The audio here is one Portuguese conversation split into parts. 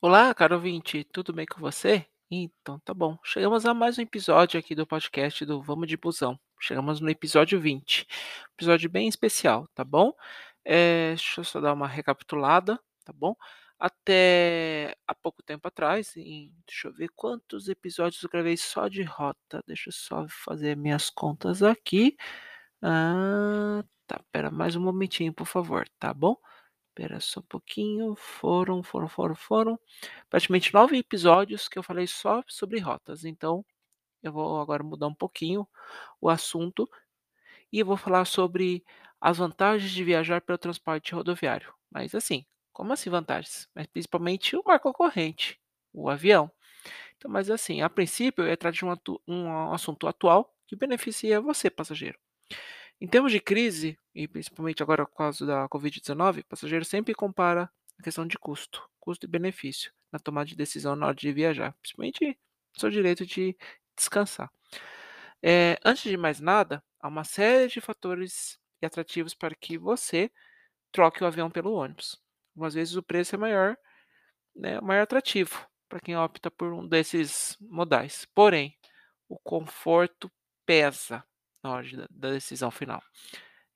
Olá, caro ouvinte, tudo bem com você? Então, tá bom. Chegamos a mais um episódio aqui do podcast do Vamos de Busão. Chegamos no episódio 20. Episódio bem especial, tá bom? Eh, deixa eu só dar uma recapitulada, tá bom? Até há pouco tempo atrás, em, deixa eu ver quantos episódios eu gravei só de rota. Deixa eu só fazer minhas contas aqui. Ah, tá, pera mais um momentinho, por favor, tá bom? Espera só um pouquinho. Foram, foram, foram, foram praticamente 9 episódios que eu falei só sobre rotas. Então, eu vou agora mudar um pouquinho o assunto e vou falar sobre as vantagens de viajar pelo transporte rodoviário. Mas assim, como assim vantagens? Mas principalmente o mar concorrente, o avião. Então, mas assim, a princípio eu ia trazer um, um assunto atual que beneficia você, passageiro. Em termos de crise, e principalmente agora por causa da Covid-19, o passageiro sempre compara a questão de custo, custo e benefício na tomada de decisão na hora de viajar, principalmente seu direito de descansar. Eh, antes de mais nada, há uma série de fatores e atrativos para que você troque o avião pelo ônibus. Algumas vezes o preço é maior, né, maior atrativo para quem opta por um desses modais. Porém, o conforto pesa na hora de, da decisão final.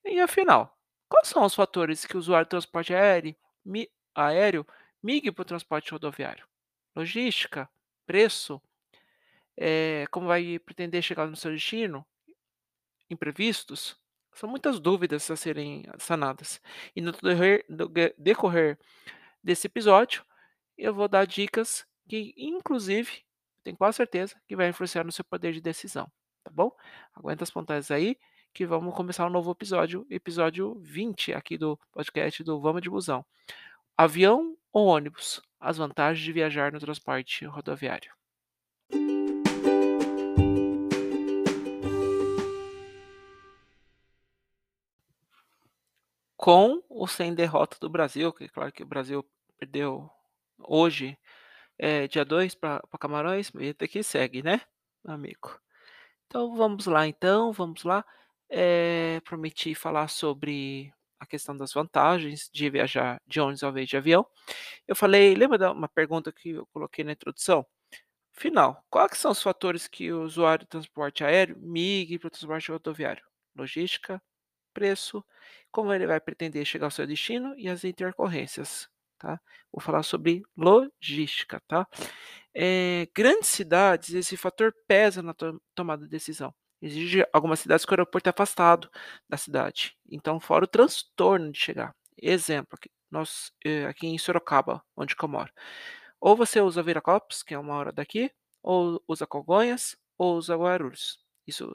E afinal, quais são os fatores que o usuário de transporte aéreo, mi, aéreo migre para o transporte rodoviário? Logística, preço, é, como vai pretender chegar no seu destino, imprevistos, são muitas dúvidas a serem sanadas. E no decorrer, no decorrer desse episódio, eu vou dar dicas que, inclusive, tenho quase certeza que vai influenciar no seu poder de decisão, tá bom? Aguenta as pontas aí, que vamos começar um novo episódio, episódio 20 aqui do podcast do Vamos de Busão. Avião ou ônibus? As vantagens de viajar no transporte rodoviário. Com ou sem derrota do Brasil, que é claro que o Brasil perdeu hoje, é, dia 2 para Camarões, vida que segue, né, amigo? Então vamos lá então, vamos lá. Eh, prometi falar sobre a questão das vantagens de viajar de ônibus ao invés de avião. Eu falei lembra da uma pergunta que eu coloquei na introdução? Final, quais são os fatores que o usuário do transporte aéreo migre para o transporte rodoviário? Logística, preço, como ele vai pretender chegar ao seu destino e as intercorrências, tá? Vou falar sobre logística, tá? Eh, grandes cidades, esse fator pesa na to tomada de decisão. Exige algumas cidades que o aeroporto é afastado da cidade, então fora o transtorno de chegar. Exemplo, aqui, nós, eh, aqui em Sorocaba, onde eu moro. Ou você usa Viracopos, que é uma hora daqui, ou usa Congonhas, ou usa Guarulhos. Isso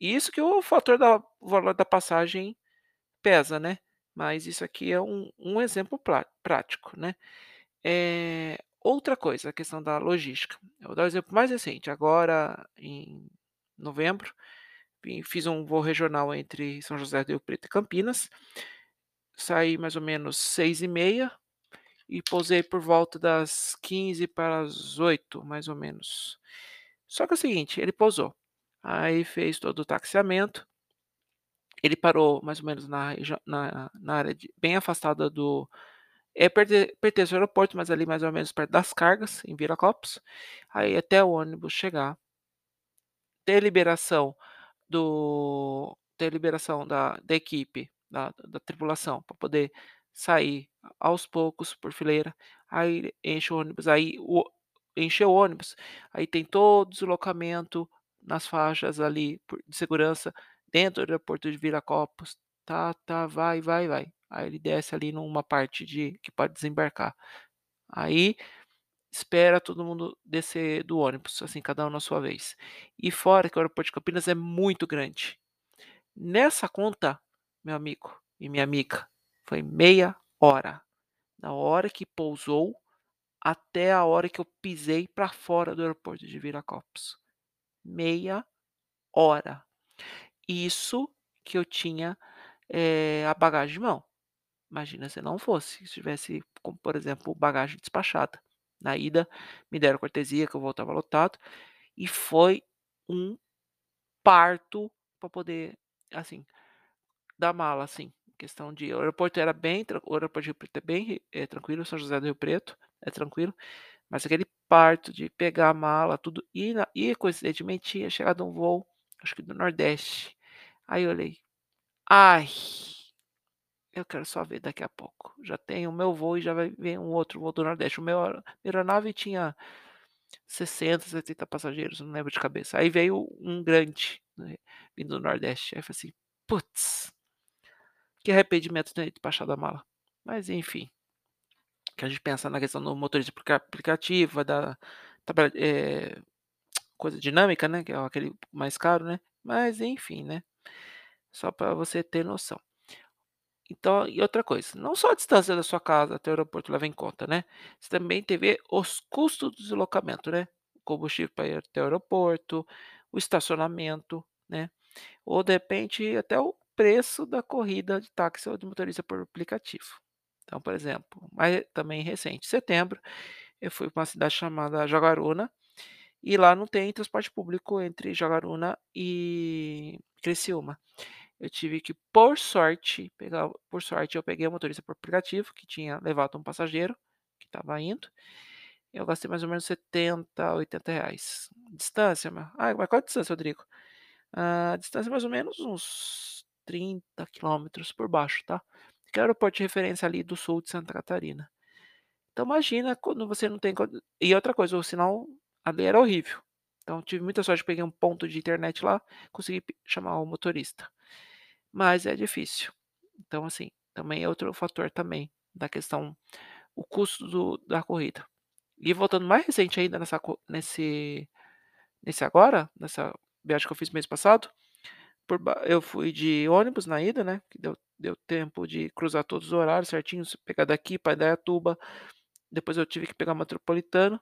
isso que o fator da o valor da passagem pesa, né, mas isso aqui é um um exemplo prático, né. Eh, outra coisa, a questão da logística. Eu vou dar um exemplo mais recente, agora em novembro, e fiz um voo regional entre São José do Rio Preto e Campinas. Saí mais ou menos 6h30 e pousei por volta das 15 para as 8, mais ou menos. Só que é o seguinte, ele pousou, aí fez todo o taxiamento ele parou mais ou menos na na na área de bem afastada do é perte pertence ao aeroporto, mas ali mais ou menos perto das cargas, em Viracopos, aí até o ônibus chegar. Ter liberação do ter liberação da da equipe, da da tripulação, para poder sair aos poucos por fileira, aí enche o ônibus, aí o encheu o ônibus, aí tem todo o deslocamento nas faixas ali de segurança dentro do aeroporto de Viracopos, tá, tá, vai, vai, vai. Aí ele desce ali numa parte de que pode desembarcar. Aí espera todo mundo descer do ônibus, assim, cada um na sua vez. E fora que o aeroporto de Campinas é muito grande. Nessa conta, meu amigo e minha amiga, foi meia hora, da hora que pousou até a hora que eu pisei para fora do aeroporto de Viracopos. Meia hora. Isso que eu tinha, eh, a bagagem de mão. Imagina se não fosse, se tivesse como, por exemplo, bagagem despachada. Na ida, me deram cortesia que o voo estava lotado, e foi um parto para poder, assim, dar mala, assim, questão de o aeroporto era bem o aeroporto de Rio Preto é bem, eh, tranquilo, São José do Rio Preto, é tranquilo, mas aquele parto de pegar a mala, tudo, e na e coincidentemente tinha chegado um voo, acho que do nordeste. Aí eu olhei: "Ai, eu quero só ver daqui a pouco, já tenho o meu voo e já vai vir um outro voo do nordeste". O meu aeronave tinha 60, 70 passageiros, não lembro de cabeça. Aí veio um grande, né, vindo do nordeste, aí eu falei assim: "Puts" que arrependimento de ter despachado a mala. Mas enfim. Que a gente pensa na questão do motorista aplica aplicativo, traba eh, coisa dinâmica, né, que é aquele mais caro, né, mas enfim, né, só pra você ter noção. Então e outra coisa, não só a distância da sua casa até o aeroporto leva em conta, né, você também tem que ver os custos do deslocamento, né, o combustível pra ir até o aeroporto, o estacionamento, né, ou de repente até o preço da corrida de táxi ou de motorista por aplicativo. Então, por exemplo, mas também recente, setembro, eu fui pra uma cidade chamada Jaguaruna, e lá não tem transporte público entre Jaguaruna e Criciúma. Eu tive que, por sorte, pegar por sorte eu peguei o motorista por aplicativo, que tinha levado um passageiro, que estava indo, eu gastei mais ou menos 70, 80 reais. Distância, ma "Ai, mas qual a distância, Rodrigo?" A distância é mais ou menos uns 30 quilômetros por baixo, tá, que é o aeroporto de referência ali do sul de Santa Catarina. Então imagina quando você não tem e outra coisa, o sinal ali era horrível, então tive muita sorte, peguei um ponto de internet lá, consegui chamar o motorista. Mas é difícil. Então assim, também é outro fator também, da questão o custo do da corrida. E voltando mais recente ainda nessa nesse nesse agora, nessa viagem que eu fiz mês passado, por eu fui de ônibus na ida, né, que deu deu tempo de cruzar todos os horários certinhos, pegar daqui pra Indaiatuba, depois eu tive que pegar metropolitano.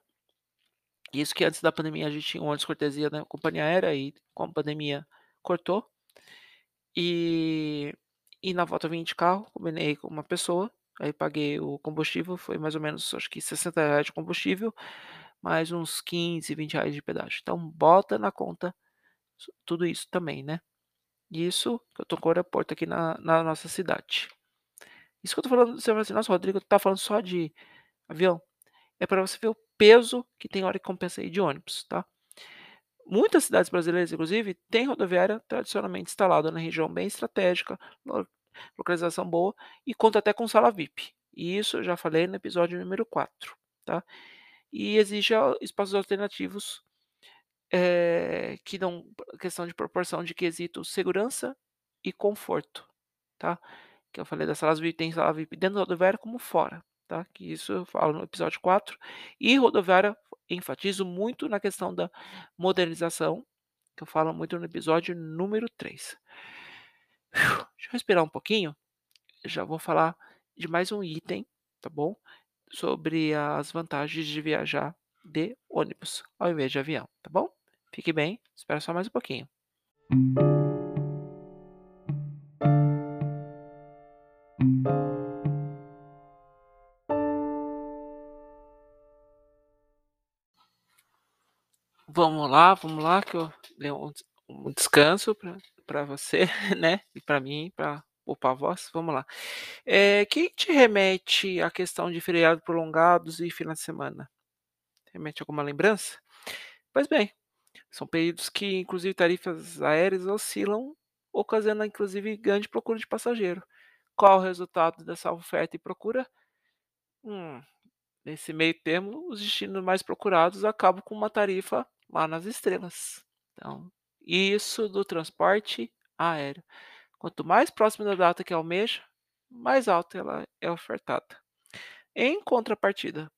Isso que antes da pandemia a gente tinha um ônibus cortesia da companhia aérea e com a pandemia cortou. E e na volta eu vim de carro, combinei com uma pessoa, aí paguei o combustível, foi mais ou menos acho que R$60 de combustível, mais uns 15, R$20 de pedágio. Então bota na conta tudo isso também, né. Isso que eu tô com o aeroporto aqui na na nossa cidade. Isso que eu tô falando, você vai assim: "Nossa, Rodrigo tá falando só de avião", é pra você ver o peso que tem hora que compensa ir de ônibus, tá. Muitas cidades brasileiras, inclusive, têm rodoviária tradicionalmente instalada na região bem estratégica, lo localização boa e conta até com sala VIP. E isso eu já falei no episódio número 4, tá. E exige espaços alternativos, eh, que dão questão de proporção de quesito segurança e conforto, tá. Que eu falei das salas VIP, tem sala VIP dentro da rodoviária como fora, tá, que isso eu falo no episódio 4. E rodoviária, enfatizo muito na questão da modernização, que eu falo muito no episódio número 3. Deixa eu respirar um pouquinho, já vou falar de mais um item, tá bom, sobre as vantagens de viajar de ônibus, ao invés de avião, tá bom. Fique bem, espera só mais um pouquinho. Lá, vamos lá que eu dei um des um descanso pra você, né, e pra mim, pra poupar a voz, vamos lá. Eh, que te remete à questão de feriado prolongados e final de semana? Remete alguma lembrança? Pois bem, são períodos que inclusive tarifas aéreas oscilam, ocasionando inclusive grande procura de passageiro. Qual o resultado dessa oferta e procura? Hum, nesse meio termo, os destinos mais procurados acabam com uma tarifa lá nas estrelas. Então, isso do transporte aéreo. Quanto mais próximo da data que almeja, mais alta ela é ofertada. Em contrapartida,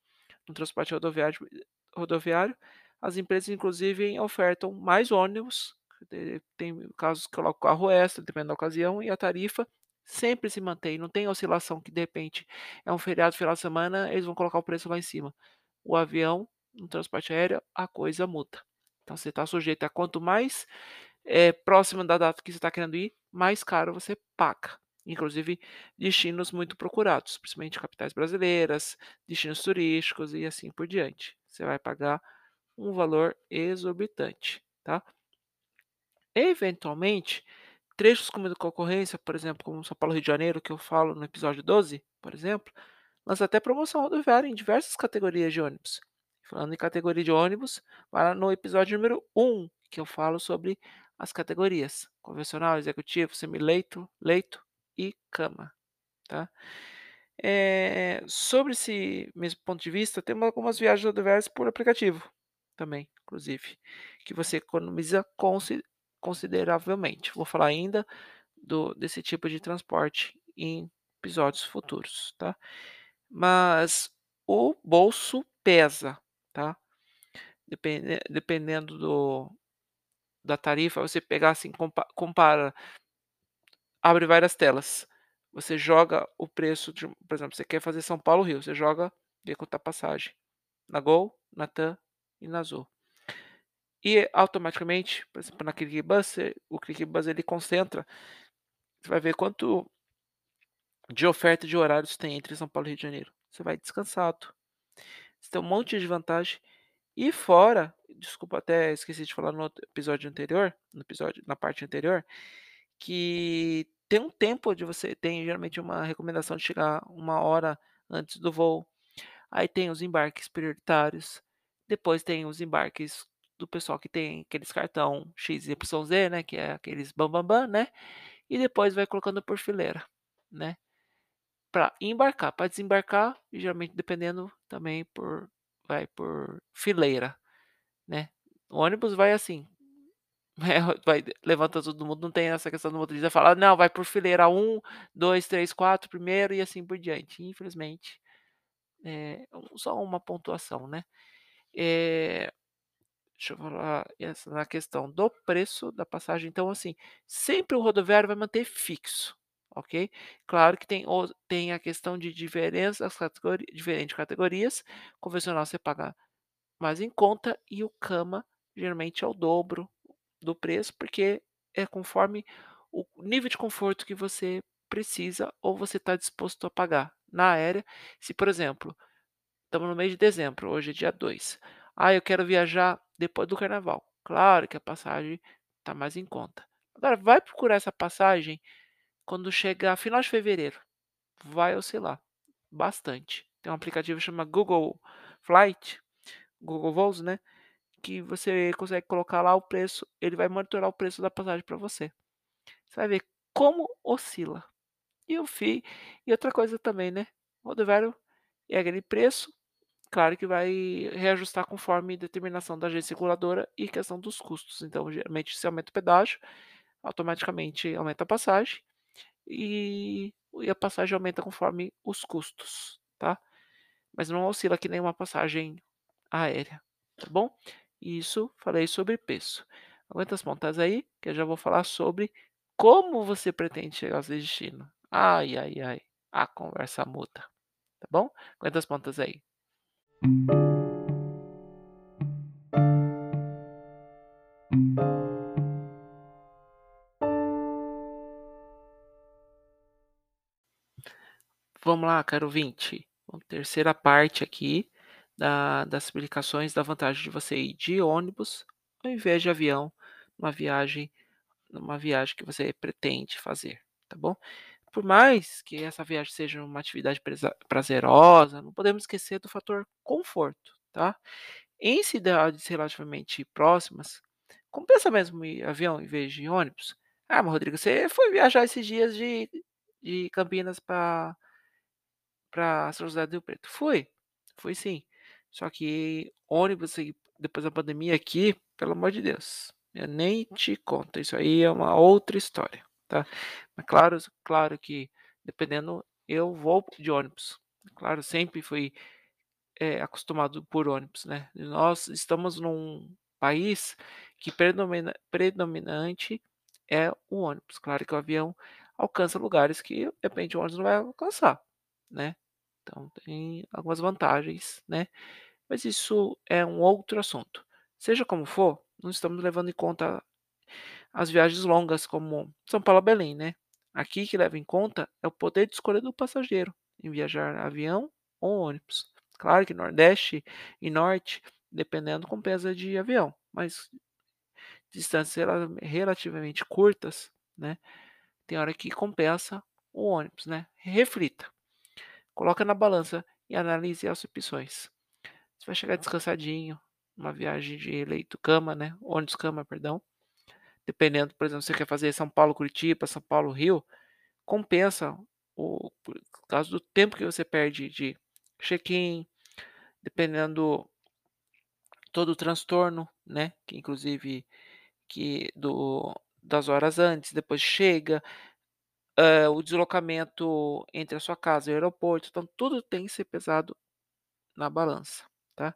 no transporte rodoviário rodoviário, as empresas inclusive ofertam mais ônibus, te tem casos que colocam carro extra, dependendo da ocasião, e a tarifa sempre se mantém, não tem oscilação que de repente é um feriado final de semana, eles vão colocar o preço lá em cima. O avião, no transporte aéreo, a coisa muda. Então você tá sujeito a quanto mais, próximo da data que você tá querendo ir, mais caro você paga. Inclusive destinos muito procurados, principalmente capitais brasileiras, destinos turísticos e assim por diante. Você vai pagar um valor exorbitante, tá. Eventualmente, trechos com muita concorrência, por exemplo, como São Paulo, Rio de Janeiro, que eu falo no episódio 12, por exemplo, lança até promoção rodoviária em diversas categorias de ônibus. Falando em categoria de ônibus, lá no episódio número 1, que eu falo sobre as categorias: convencional, executivo, semileito, leito e cama, tá? Eh, sobre esse mesmo ponto de vista, tem algumas viagens rodoviárias por aplicativo também, inclusive, que você economiza consi consideravelmente. Vou falar ainda do desse tipo de transporte em episódios futuros, tá? Mas o bolso pesa, tá? Depende dependendo do da tarifa, você pegar assim, compa compara abre várias telas. Você joga o preço de por exemplo, você quer fazer São Paulo, Rio, você joga, vê quanto tá a passagem na Gol, na TAM e na Azul. E automaticamente, por exemplo, na ClickBus, o ClickBus ele concentra, você vai ver quanto de oferta de horários tem entre São Paulo e Rio de Janeiro. Você vai descansado. Você tem um monte de vantagem. E fora, desculpa até esqueci de falar no episódio anterior, no episódio na parte anterior, que tem um tempo de você tem geralmente uma recomendação de chegar 1 hora antes do voo. Aí tem os embarques prioritários, depois tem os embarques do pessoal que tem aqueles cartão XYZ, né, que é aqueles bam-bam-bam, né, e depois vai colocando por fileira, né. Pra embarcar, pra desembarcar, geralmente dependendo também por vai por fileira, né. O ônibus vai assim, é, vai levanta todo mundo, não tem essa questão do motorista falar: "Não, vai por fileira 1, 2, 3, 4 primeiro e assim por diante", infelizmente, eh, só uma pontuação, né. Eh, deixa eu falar essa na questão do preço da passagem, então assim, sempre o rodoviário vai manter fixo, ok. Claro que tem tem a questão de diferenças categori diferente categorias, convencional você paga mais em conta e o cama geralmente é o dobro do preço, porque é conforme o nível de conforto que você precisa ou você tá disposto a pagar. Na aérea, se por exemplo, estamos no mês de dezembro, hoje é dia 2, "Ah, eu quero viajar depois do carnaval", claro que a passagem tá mais em conta. Agora vai procurar essa passagem quando chegar final de fevereiro, vai oscilar bastante. Tem um aplicativo chama Google Flight, Google Voos, né, que você consegue colocar lá o preço, ele vai monitorar o preço da passagem pra você. Você vai ver como oscila. E o fi e outra coisa também, né, rodoviário é aquele preço, claro que vai reajustar conforme determinação da agência reguladora e questão dos custos, então geralmente se aumenta o pedágio, automaticamente aumenta a passagem, e e a passagem aumenta conforme os custos, tá. Mas não oscila que nem uma passagem aérea, tá bom. Isso, falei sobre preço. Aguenta as pontas aí, que eu já vou falar sobre como você pretende chegar ao seu destino. Ai, ai, ai, a conversa muda, tá bom. Aguenta as pontas aí. Vamos lá, caro ouvinte, vamos terceira parte aqui da das explicações da vantagem de você ir de ônibus, ao invés de avião, uma viagem numa viagem que você pretende fazer, tá bom. Por mais que essa viagem seja uma atividade prazerosa, não podemos esquecer do fator conforto, tá. Em cidades relativamente próximas, compensa mesmo ir avião em vez de ônibus? "Ah, mas Rodrigo, você foi viajar esses dias de de Campinas pra" "pra São José do Rio Preto", fui, fui sim. Só que ônibus depois da pandemia aqui, pelo amor de Deus, eu nem te conto, isso aí é uma outra história, tá. Mas claro claro que dependendo, eu vou de ônibus, claro, sempre fui, eh, acostumado por ônibus, né. Nós estamos num país que predomina predominante é o ônibus, claro que o avião alcança lugares que, de repente, o ônibus não vai alcançar, né. Então tem algumas vantagens, né, mas isso é um outro assunto. Seja como for, não estamos levando em conta as viagens longas como São Paulo a Belém, né. Aqui que leva em conta é o poder de escolha do passageiro, em viajar avião ou ônibus. Claro que nordeste e norte, dependendo, compensa de avião, mas distâncias rela relativamente curtas, né, tem hora que compensa o ônibus, né. Reflita. Coloca na balança e analise as opções. Você vai chegar descansadinho, uma viagem de leito cama, né, ônibus cama, perdão. Dependendo, por exemplo, você quer fazer São Paulo Curitiba, São Paulo Rio, compensa o por causa do tempo que você perde de check-in, dependendo todo o transtorno, né, que inclusive que do das horas antes, depois chega, hã, o deslocamento entre a sua casa e o aeroporto, então tudo tem que ser pesado na balança, tá.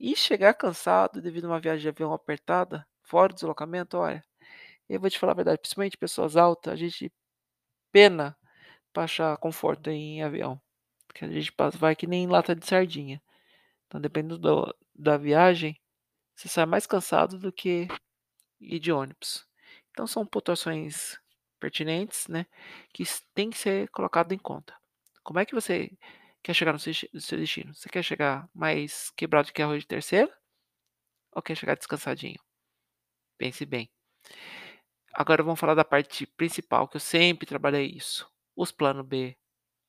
E chegar cansado devido a uma viagem de avião apertada, fora o deslocamento, olha, eu vou te falar a verdade, principalmente pessoas altas, a gente pena pra achar conforto em avião, porque a gente vai que nem lata de sardinha. Então dependendo do da viagem, você sai mais cansado do que ir de ônibus. Então são pontuações pertinentes, né, que tem que ser colocado em conta. Como é que você quer chegar no seu desti no seu destino? Você quer chegar mais quebrado que arroz de terceira? Ou quer chegar descansadinho? Pense bem. Agora vamos falar da parte principal, que eu sempre trabalhei isso, os plano B,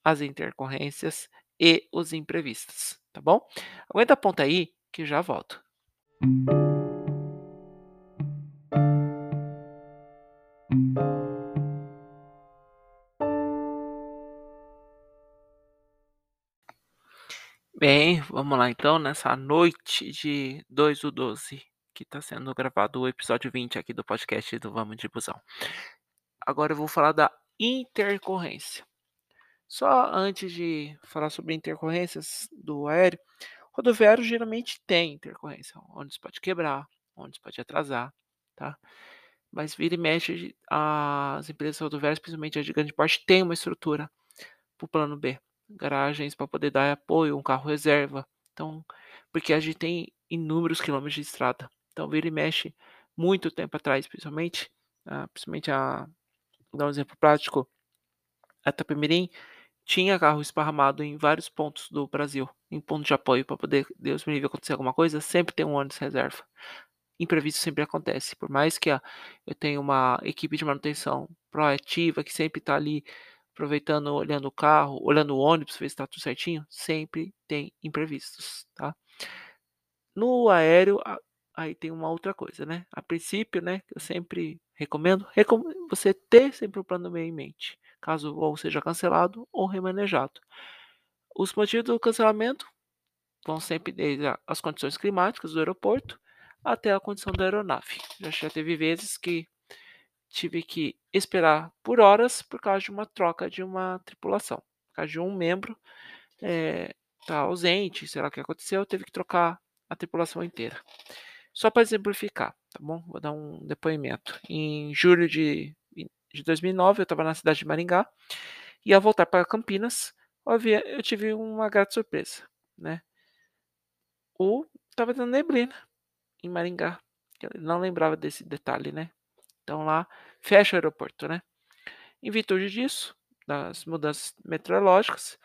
as intercorrências e os imprevistos, tá bom? Aguenta a ponta aí, que já volto. Vamos lá então, nessa noite de 2/12, que tá sendo gravado o episódio 20 aqui do podcast do Vamos de Busão. Agora eu vou falar da intercorrência. Só antes de falar sobre intercorrências do aéreo, rodoviário geralmente tem intercorrência, ônibus pode quebrar, ônibus pode atrasar, tá. Mas vira e mexe as empresas rodoviárias, principalmente as de grande porte, têm uma estrutura para o plano B, garagens para poder dar apoio, um carro reserva, então porque a gente tem inúmeros quilômetros de estrada, então vira e mexe, muito tempo atrás principalmente, ah, principalmente a dar um exemplo prático, a Itapemirim tinha carro esparramado em vários pontos do Brasil, em ponto de apoio para poder, Deus me livre, acontecer alguma coisa, sempre tem um ônibus reserva. Imprevisto sempre acontece, por mais que eu tenha uma equipe de manutenção proativa que sempre tá ali aproveitando, olhando o carro, olhando o ônibus, ver se tá tudo certinho, sempre tem imprevistos, tá. No aéreo, aí tem uma outra coisa, né, a princípio, né, eu sempre recomendo recom você ter sempre o plano B em mente, caso o voo seja cancelado ou remanejado. Os motivos do cancelamento vão sempre desde as condições climáticas do aeroporto, até a condição da aeronave. Já já teve vezes que tive que esperar por horas, por causa de uma troca de uma tripulação, por causa de um membro, eh, tá ausente, sei lá o que aconteceu, teve que trocar a tripulação inteira. Só para exemplificar, tá bom? Vou dar um depoimento. Em julho de de 2009, eu estava na cidade de Maringá, ia voltar para Campinas, o avião eu tive uma grata surpresa, né. O estava dando neblina em Maringá, eu não lembrava desse detalhe, né. Então lá fecha o aeroporto, né. Em virtude disso, das mudanças meteorológicas,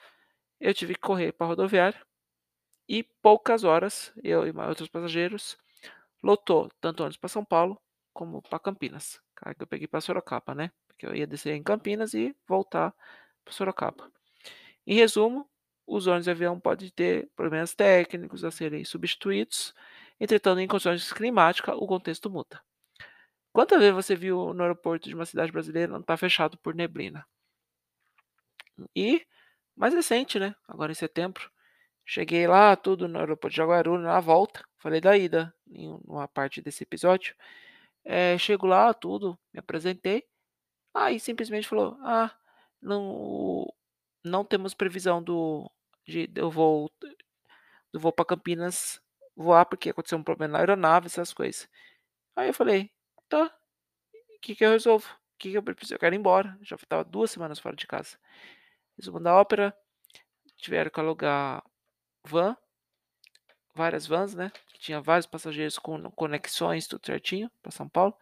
eu tive que correr pra rodoviária, e poucas horas, eu e outros passageiros, lotou tanto ônibus pra São Paulo, como pra Campinas. Aí que eu peguei pra Sorocaba, né, porque eu ia descer em Campinas e voltar pra Sorocaba. Em resumo, os ônibus de avião pode ter problemas técnicos a serem substituídos, entretanto em condições climática o contexto muda. Quantas vezes você viu no aeroporto de uma cidade brasileira não tá fechado por neblina? E, mais recente, né, agora em setembro, cheguei lá tudo no aeroporto de Jaguaruna na volta, falei da ida em uma parte desse episódio, eh, chego lá tudo, me apresentei, aí simplesmente falou: "Ah, não não temos previsão do de do voo do voo pra Campinas voar, porque aconteceu um problema na aeronave", essas coisas. Aí eu falei: "Tá, que que eu resolvo? Que que eu preciso? Eu quero ir embora", já estava 2 semanas fora de casa. Resumo da ópera, tiveram que alugar van várias vans, né, tinha vários passageiros com conexões, tudo certinho, pra São Paulo.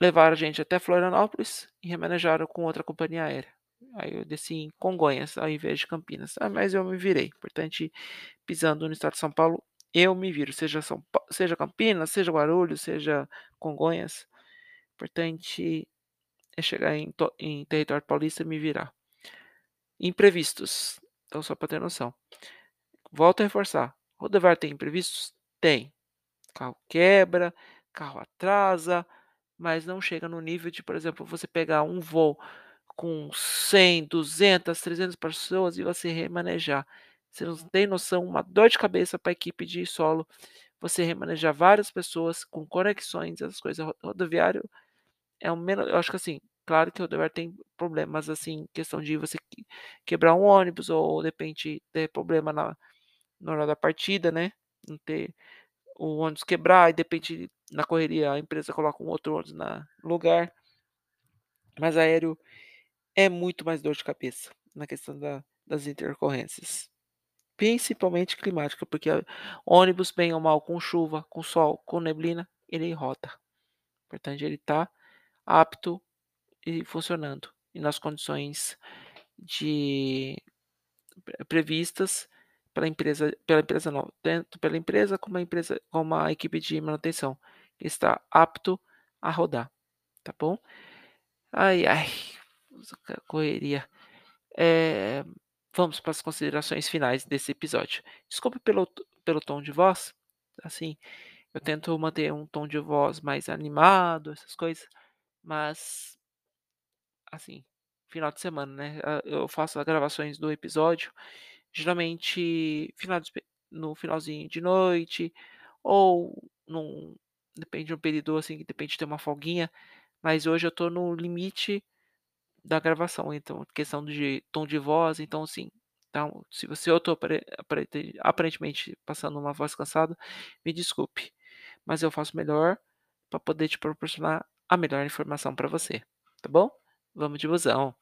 Levaram a gente até Florianópolis e remanejaram com outra companhia aérea. Aí eu desci em Congonhas, ao invés de Campinas. Ah, mas eu me virei, importante pisando no estado de São Paulo, eu me viro, seja São Pa seja Campinas, seja Guarulhos, seja Congonhas, importante é chegar em em território paulista e me virar. Imprevistos, Então só para ter noção. Volto a reforçar, rodoviária tem imprevistos? Tem. Carro quebra, carro atrasa, mas não chega no nível de, por exemplo, você pegar um voo com 100, 200, 300 pessoas e você remanejar. Você não tem noção, uma dor de cabeça para a equipe de solo, você remanejar várias pessoas com conexões, essas coisas. Rodoviário é o menos, eu acho que assim, claro que o rodoviário tem problemas assim, questão de você quebrar um ônibus ou de repente ter problema na na hora da partida, né, não ter o ônibus quebrar e de repente na correria a empresa coloca um outro ônibus na lugar. Mas aéreo é muito mais dor de cabeça na questão da das intercorrências. Principalmente climática, porque ônibus, bem ou mal, com chuva, com sol, com neblina, ele roda. Importante ele estar apto e funcionando e nas condições de previstas pela empresa pela empresa não, tanto pela empresa como a empresa como a equipe de manutenção, que está apto a rodar, tá bom? Ai, ai, correria. Eh, vamos para as considerações finais desse episódio. Desculpe pelo pelo tom de voz, assim, eu tento manter um tom de voz mais animado, essas coisas, mas assim, final de semana, né, eu faço as gravações do episódio, geralmente final de no finalzinho de noite, ou num depende de um período, assim, que depende de ter uma folguinha, mas hoje eu estou no limite da gravação, então questão de tom de voz, então assim, então se você eu apare aparentemente passando uma voz cansada, me desculpe, mas eu faço melhor para poder te proporcionar a melhor informação para você, tá bom? Vamos de busão.